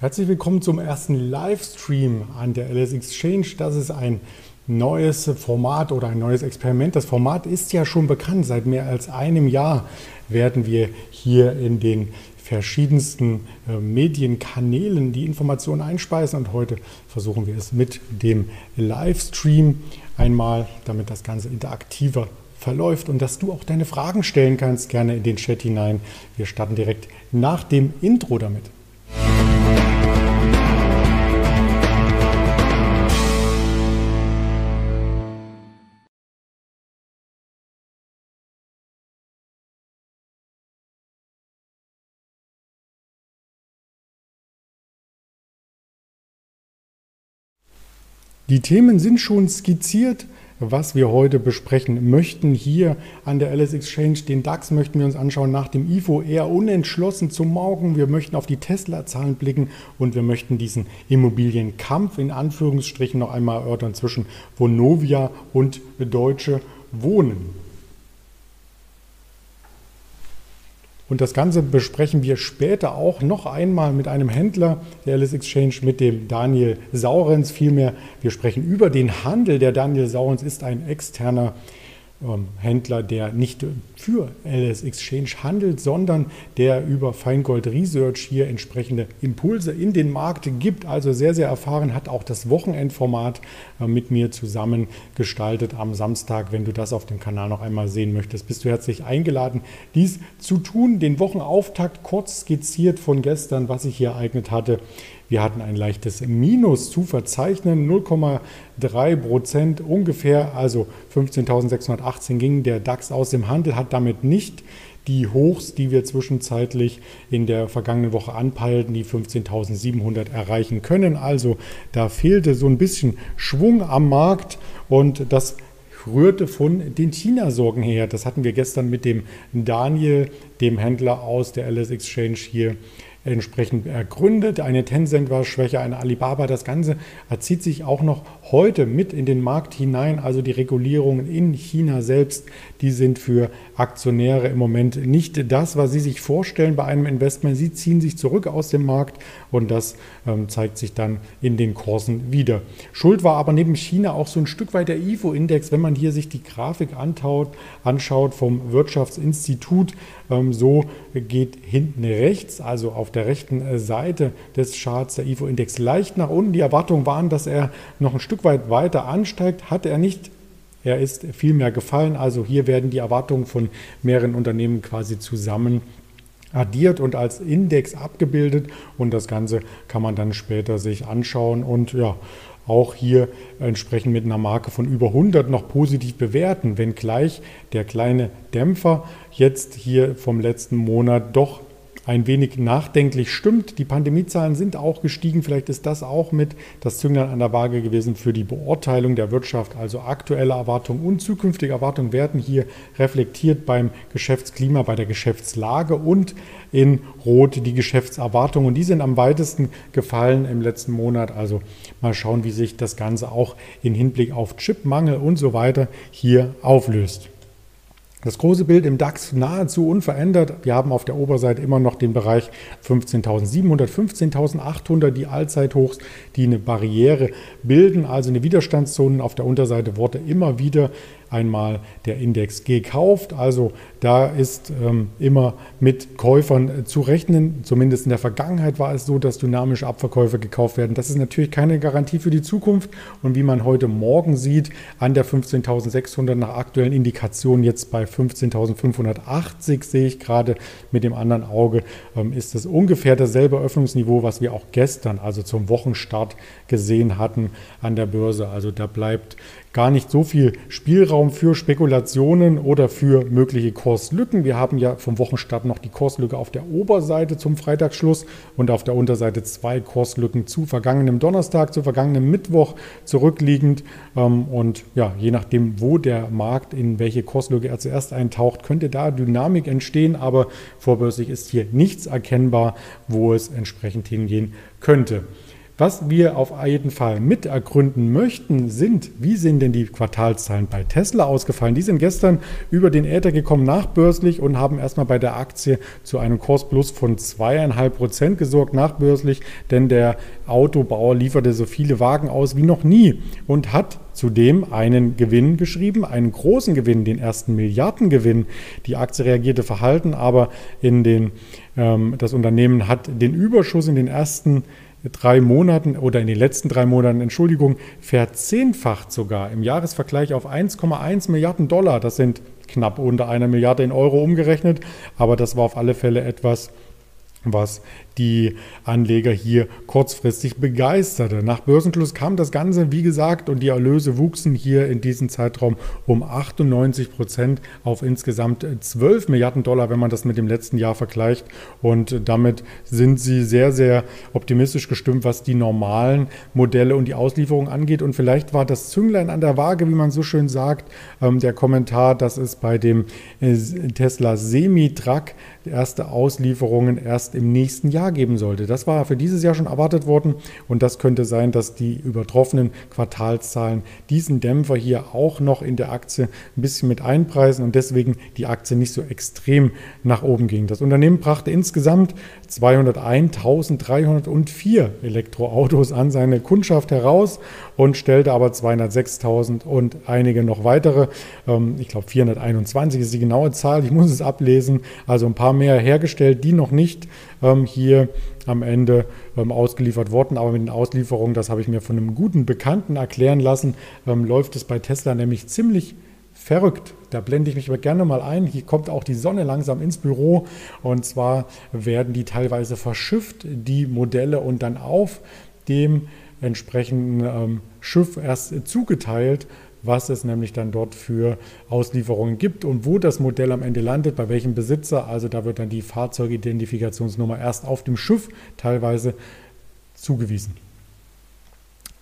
Herzlich willkommen zum ersten Livestream an der LS Exchange. Das ist ein neues Format oder ein neues Experiment. Das Format ist ja schon bekannt. Seit mehr als einem Jahr werden wir hier in den verschiedensten äh, Medienkanälen die Informationen einspeisen und heute versuchen wir es mit dem Livestream einmal, damit das Ganze interaktiver verläuft und dass du auch deine Fragen stellen kannst, gerne in den Chat hinein. Wir starten direkt nach dem Intro damit. Die Themen sind schon skizziert, was wir heute besprechen möchten. Hier an der LS Exchange, den DAX möchten wir uns anschauen, nach dem IFO eher unentschlossen zum Morgen. Wir möchten auf die Tesla-Zahlen blicken und wir möchten diesen Immobilienkampf in Anführungsstrichen noch einmal erörtern zwischen Vonovia und Deutsche Wohnen. Und das Ganze besprechen wir später auch noch einmal mit einem Händler der Alice Exchange, mit dem Daniel Saurens. Vielmehr, wir sprechen über den Handel. Der Daniel Saurens ist ein externer Händler, der nicht für LS Exchange handelt, sondern der über Feingold Research hier entsprechende Impulse in den Markt gibt. Also sehr, sehr erfahren, hat auch das Wochenendformat äh, mit mir zusammen gestaltet am Samstag. Wenn du das auf dem Kanal noch einmal sehen möchtest, bist du herzlich eingeladen, dies zu tun. Den Wochenauftakt kurz skizziert von gestern, was sich hier ereignet hatte. Wir hatten ein leichtes Minus zu verzeichnen, 0,3 Prozent ungefähr, also 15.618 ging der DAX aus dem Handel, hat damit nicht die Hochs, die wir zwischenzeitlich in der vergangenen Woche anpeilten, die 15.700 erreichen können. Also da fehlte so ein bisschen Schwung am Markt und das rührte von den China-Sorgen her. Das hatten wir gestern mit dem Daniel, dem Händler aus der LS Exchange hier entsprechend ergründet. Eine Tencent war schwächer, eine Alibaba. Das Ganze erzieht sich auch noch heute mit in den Markt hinein. Also die Regulierungen in China selbst, die sind für Aktionäre im Moment nicht das, was sie sich vorstellen bei einem Investment. Sie ziehen sich zurück aus dem Markt und das ähm, zeigt sich dann in den Kursen wieder. Schuld war aber neben China auch so ein Stück weit der IFO-Index. Wenn man hier sich die Grafik antaut, anschaut vom Wirtschaftsinstitut, ähm, so geht hinten rechts, also auf der rechten äh, Seite des Charts der IFO-Index leicht nach unten. Die Erwartungen waren, dass er noch ein Stück weit weiter ansteigt, hat er nicht. Er ist viel mehr gefallen. Also hier werden die Erwartungen von mehreren Unternehmen quasi zusammen addiert und als Index abgebildet. Und das Ganze kann man dann später sich anschauen und ja, auch hier entsprechend mit einer Marke von über 100 noch positiv bewerten, wenngleich der kleine Dämpfer jetzt hier vom letzten Monat doch ein wenig nachdenklich stimmt. Die Pandemiezahlen sind auch gestiegen. Vielleicht ist das auch mit das Zünglein an der Waage gewesen für die Beurteilung der Wirtschaft. Also aktuelle Erwartungen und zukünftige Erwartungen werden hier reflektiert beim Geschäftsklima, bei der Geschäftslage und in Rot die Geschäftserwartungen. Und die sind am weitesten gefallen im letzten Monat. Also mal schauen, wie sich das Ganze auch in Hinblick auf Chipmangel und so weiter hier auflöst. Das große Bild im DAX nahezu unverändert. Wir haben auf der Oberseite immer noch den Bereich 15.700, 15.800, die Allzeithochs, die eine Barriere bilden, also eine Widerstandszone. Auf der Unterseite wurde immer wieder einmal der Index gekauft. Also da ist ähm, immer mit Käufern äh, zu rechnen. Zumindest in der Vergangenheit war es so, dass dynamische Abverkäufe gekauft werden. Das ist natürlich keine Garantie für die Zukunft. Und wie man heute Morgen sieht, an der 15.600 nach aktuellen Indikationen jetzt bei 15.580 sehe ich gerade mit dem anderen Auge, ähm, ist es ungefähr dasselbe Öffnungsniveau, was wir auch gestern, also zum Wochenstart gesehen hatten an der Börse. Also da bleibt gar nicht so viel Spielraum für Spekulationen oder für mögliche Kurslücken. Wir haben ja vom Wochenstart noch die Kurslücke auf der Oberseite zum Freitagsschluss und auf der Unterseite zwei Kurslücken zu vergangenem Donnerstag, zu vergangenem Mittwoch zurückliegend. Ähm, und ja, je nachdem, wo der Markt in welche Kurslücke er zuerst eintaucht, könnte da Dynamik entstehen. Aber vorbörslich ist hier nichts erkennbar, wo es entsprechend hingehen könnte. Was wir auf jeden Fall mit ergründen möchten, sind, wie sind denn die Quartalszahlen bei Tesla ausgefallen? Die sind gestern über den Äther gekommen nachbörslich und haben erstmal bei der Aktie zu einem Kursplus von zweieinhalb Prozent gesorgt nachbörslich, denn der Autobauer lieferte so viele Wagen aus wie noch nie und hat zudem einen Gewinn geschrieben, einen großen Gewinn, den ersten Milliardengewinn. Die Aktie reagierte verhalten, aber in den, ähm, das Unternehmen hat den Überschuss in den ersten drei Monaten oder in den letzten drei Monaten, Entschuldigung, verzehnfacht sogar im Jahresvergleich auf 1,1 Milliarden Dollar. Das sind knapp unter einer Milliarde in Euro umgerechnet, aber das war auf alle Fälle etwas, was die Anleger hier kurzfristig begeisterte. Nach Börsenschluss kam das Ganze, wie gesagt, und die Erlöse wuchsen hier in diesem Zeitraum um 98 Prozent auf insgesamt 12 Milliarden Dollar, wenn man das mit dem letzten Jahr vergleicht. Und damit sind sie sehr, sehr optimistisch gestimmt, was die normalen Modelle und die Auslieferung angeht. Und vielleicht war das Zünglein an der Waage, wie man so schön sagt, ähm, der Kommentar, dass es bei dem äh, Tesla Semi-Truck erste Auslieferungen erst im nächsten Jahr geben sollte. Das war für dieses Jahr schon erwartet worden und das könnte sein, dass die übertroffenen Quartalszahlen diesen Dämpfer hier auch noch in der Aktie ein bisschen mit einpreisen und deswegen die Aktie nicht so extrem nach oben ging. Das Unternehmen brachte insgesamt 201.304 Elektroautos an seine Kundschaft heraus und stellte aber 206.000 und einige noch weitere. Ähm, ich glaube 421 ist die genaue Zahl, ich muss es ablesen. Also ein paar mehr hergestellt, die noch nicht ähm, hier am Ende ähm, ausgeliefert wurden. Aber mit den Auslieferungen, das habe ich mir von einem guten Bekannten erklären lassen, läuft es bei Tesla nämlich ziemlich verrückt. Da blende ich mich aber gerne mal ein. Hier kommt auch die Sonne langsam ins Büro. Und zwar werden die teilweise verschifft, die Modelle, und dann auf dem entsprechenden ähm, Schiff erst zugeteilt, was es nämlich dann dort für Auslieferungen gibt und wo das Modell am Ende landet, bei welchem Besitzer. Also da wird dann die Fahrzeugidentifikationsnummer erst auf dem Schiff teilweise zugewiesen.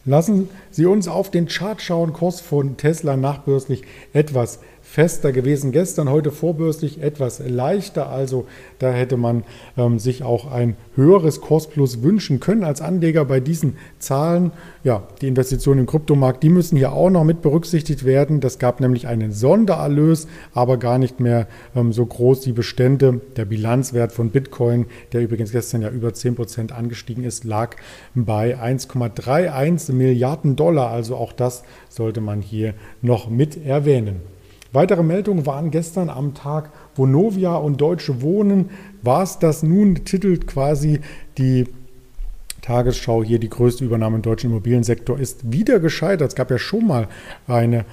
Lassen Sie uns auf den Chart schauen. Kurs von Tesla nachbörslich etwas fester gewesen. Gestern, heute vorbörslich etwas leichter. Also da hätte man ähm, sich auch ein höheres Kursplus wünschen können als Anleger bei diesen Zahlen. Ja, die Investitionen im Kryptomarkt, die müssen hier auch noch mit berücksichtigt werden. Das gab nämlich einen Sondererlös, aber gar nicht mehr ähm, so groß die Bestände. Der Bilanzwert von Bitcoin, der übrigens gestern ja über 10% angestiegen ist, lag bei 1,31 Milliarden Dollar. Also auch das sollte man hier noch mit erwähnen. Weitere Meldungen waren gestern am Tag Vonovia und Deutsche Wohnen. War es das nun, titelt quasi die Tagesschau hier, die größte Übernahme im deutschen Immobiliensektor ist wieder gescheitert. Es gab ja schon mal eine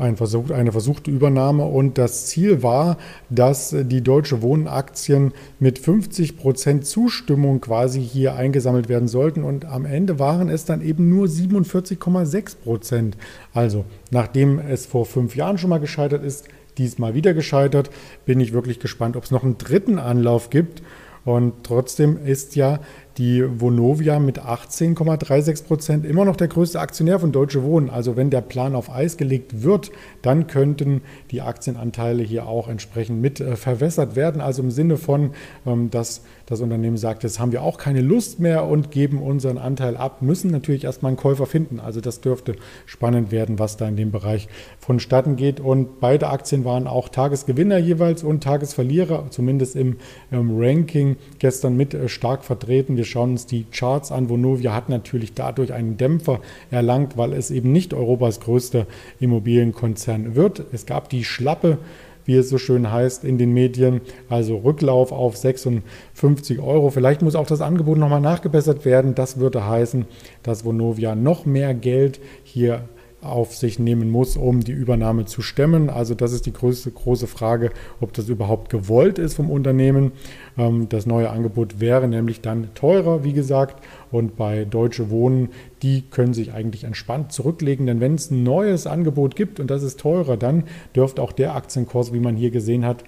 ein Versuch, eine versuchte Übernahme und das Ziel war, dass die Deutsche Wohnenaktien mit 50 Prozent Zustimmung quasi hier eingesammelt werden sollten und am Ende waren es dann eben nur 47,6 Prozent. Also nachdem es vor fünf Jahren schon mal gescheitert ist, diesmal wieder gescheitert, bin ich wirklich gespannt, ob es noch einen dritten Anlauf gibt. Und trotzdem ist ja die Vonovia mit 18,36 Prozent immer noch der größte Aktionär von Deutsche Wohnen. Also wenn der Plan auf Eis gelegt wird, dann könnten die Aktienanteile hier auch entsprechend mit äh, verwässert werden. Also im Sinne von, ähm, dass das Unternehmen sagt, jetzt haben wir auch keine Lust mehr und geben unseren Anteil ab, müssen natürlich erstmal einen Käufer finden. Also das dürfte spannend werden, was da in dem Bereich vonstatten geht. Und beide Aktien waren auch Tagesgewinner jeweils und Tagesverlierer, zumindest im ähm, Ranking gestern mit äh, stark vertreten. Wir schauen uns die Charts an. Vonovia hat natürlich dadurch einen Dämpfer erlangt, weil es eben nicht Europas größter Immobilienkonzern wird. Es gab die Schlappe wie es so schön heißt in den Medien, also Rücklauf auf 56 Euro. Vielleicht muss auch das Angebot nochmal nachgebessert werden. Das würde heißen, dass Vonovia noch mehr Geld hier auf sich nehmen muss, um die Übernahme zu stemmen. Also das ist die größte große Frage, ob das überhaupt gewollt ist vom Unternehmen. Ähm, das neue Angebot wäre nämlich dann teurer, wie gesagt. Und bei Deutsche Wohnen, die können sich eigentlich entspannt zurücklegen, denn wenn es ein neues Angebot gibt und das ist teurer, dann dürfte auch der Aktienkurs, wie man hier gesehen hat,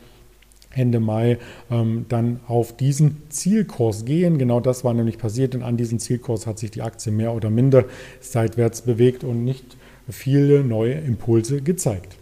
Ende Mai ähm, dann auf diesen Zielkurs gehen. Genau das war nämlich passiert, denn an diesen Zielkurs hat sich die Aktie mehr oder minder seitwärts bewegt und nicht viele neue Impulse gezeigt.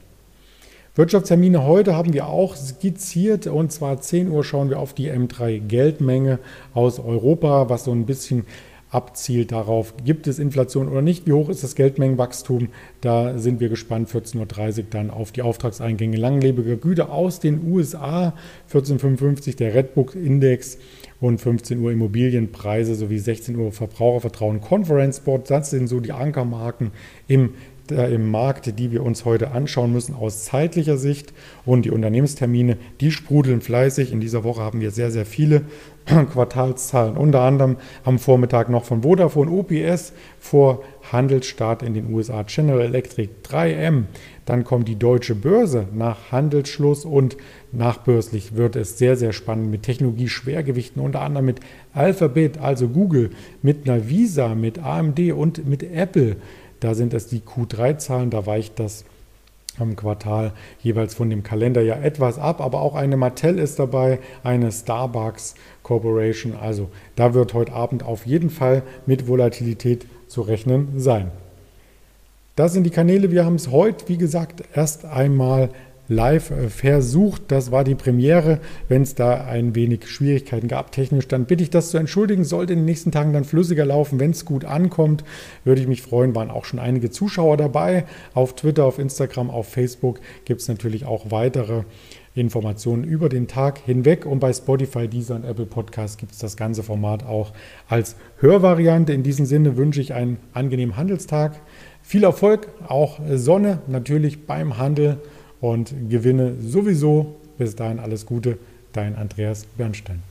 Wirtschaftstermine heute haben wir auch skizziert und zwar 10 Uhr schauen wir auf die M3 Geldmenge aus Europa, was so ein bisschen abzielt darauf, gibt es Inflation oder nicht, wie hoch ist das Geldmengenwachstum. Da sind wir gespannt. 14.30 Uhr dann auf die Auftragseingänge langlebiger Güter aus den USA. 14.55 der Redbook Index und 15 Uhr Immobilienpreise sowie 16 Uhr Verbrauchervertrauen Conference Board. Das sind so die Ankermarken im äh, im Markt, die wir uns heute anschauen müssen aus zeitlicher Sicht. Und die Unternehmenstermine, die sprudeln fleißig. In dieser Woche haben wir sehr, sehr viele Quartalszahlen. Unter anderem am Vormittag noch von Vodafone OPS vor Handelsstart in den USA General Electric 3M. Dann kommt die deutsche Börse nach Handelsschluss und nachbörslich wird es sehr, sehr spannend mit Technologie-Schwergewichten, unter anderem mit Alphabet, also Google, mit Navisa, mit AMD und mit Apple. Da sind es die Q3-Zahlen, da weicht das am Quartal jeweils von dem Kalenderjahr etwas ab, aber auch eine Mattel ist dabei, eine Starbucks Corporation. Also da wird heute Abend auf jeden Fall mit Volatilität zu rechnen sein. Das sind die Kanäle. Wir haben es heute, wie gesagt, erst einmal live äh, versucht. Das war die Premiere. Wenn es da ein wenig Schwierigkeiten gab technisch, dann bitte ich das zu entschuldigen. Sollte in den nächsten Tagen dann flüssiger laufen. Wenn es gut ankommt, würde ich mich freuen. Waren auch schon einige Zuschauer dabei. Auf Twitter, auf Instagram, auf Facebook gibt es natürlich auch weitere Informationen über den Tag hinweg. Und bei Spotify, Deezer und Apple Podcast gibt es das ganze Format auch als Hörvariante. In diesem Sinne wünsche ich einen angenehmen Handelstag. Viel Erfolg, auch Sonne natürlich beim Handel und Gewinne sowieso. Bis dahin alles Gute, dein Andreas Bernstein.